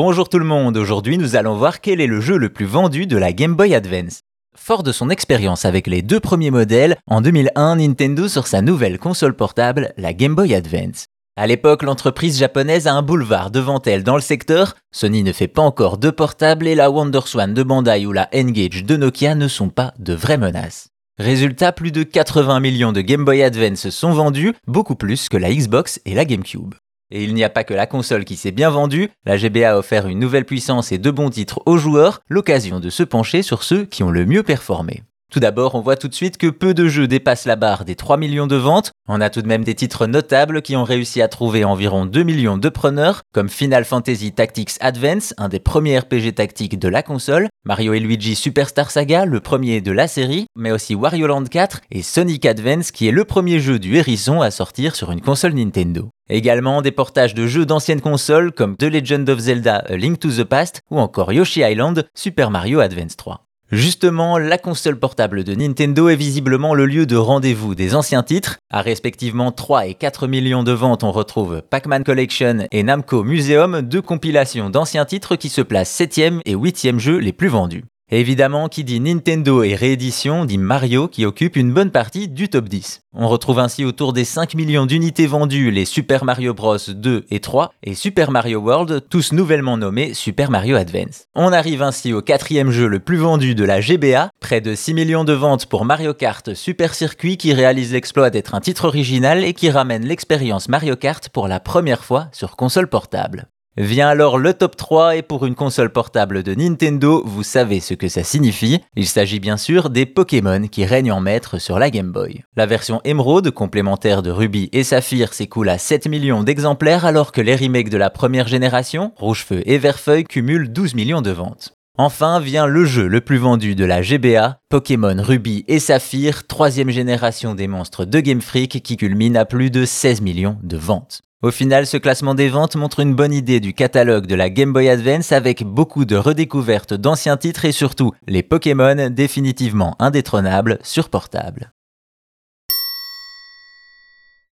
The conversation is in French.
Bonjour tout le monde, aujourd'hui nous allons voir quel est le jeu le plus vendu de la Game Boy Advance. Fort de son expérience avec les deux premiers modèles, en 2001 Nintendo sort sa nouvelle console portable, la Game Boy Advance. À l'époque, l'entreprise japonaise a un boulevard devant elle dans le secteur, Sony ne fait pas encore de portable et la WonderSwan de Bandai ou la N-Gage de Nokia ne sont pas de vraies menaces. Résultat, plus de 80 millions de Game Boy Advance sont vendus, beaucoup plus que la Xbox et la GameCube. Et il n'y a pas que la console qui s'est bien vendue, la GBA a offert une nouvelle puissance et de bons titres aux joueurs, l'occasion de se pencher sur ceux qui ont le mieux performé. Tout d'abord, on voit tout de suite que peu de jeux dépassent la barre des 3 millions de ventes. On a tout de même des titres notables qui ont réussi à trouver environ 2 millions de preneurs, comme Final Fantasy Tactics Advance, un des premiers RPG tactiques de la console, Mario et Luigi Superstar Saga, le premier de la série, mais aussi Wario Land 4 et Sonic Advance, qui est le premier jeu du hérisson à sortir sur une console Nintendo. Également des portages de jeux d'anciennes consoles comme The Legend of Zelda A Link to the Past ou encore Yoshi Island Super Mario Advance 3. Justement, la console portable de Nintendo est visiblement le lieu de rendez-vous des anciens titres. À respectivement 3 et 4 millions de ventes, on retrouve Pac-Man Collection et Namco Museum, deux compilations d'anciens titres qui se placent 7e et 8e jeux les plus vendus. Évidemment, qui dit Nintendo et réédition dit Mario qui occupe une bonne partie du top 10. On retrouve ainsi autour des 5 millions d'unités vendues les Super Mario Bros 2 et 3 et Super Mario World, tous nouvellement nommés Super Mario Advance. On arrive ainsi au quatrième jeu le plus vendu de la GBA, près de 6 millions de ventes pour Mario Kart Super Circuit qui réalise l'exploit d'être un titre original et qui ramène l'expérience Mario Kart pour la première fois sur console portable. Vient alors le top 3 et pour une console portable de Nintendo, vous savez ce que ça signifie. Il s'agit bien sûr des Pokémon qui règnent en maître sur la Game Boy. La version Emerald, complémentaire de Ruby et Saphir, s'écoule à 7 millions d'exemplaires alors que les remakes de la première génération, Rouge-Feu et Vert-Feuille, cumulent 12 millions de ventes. Enfin vient le jeu le plus vendu de la GBA, Pokémon Ruby et Saphir, troisième génération des monstres de Game Freak qui culmine à plus de 16 millions de ventes. Au final, ce classement des ventes montre une bonne idée du catalogue de la Game Boy Advance avec beaucoup de redécouvertes d'anciens titres et surtout les Pokémon définitivement indétrônables sur portable.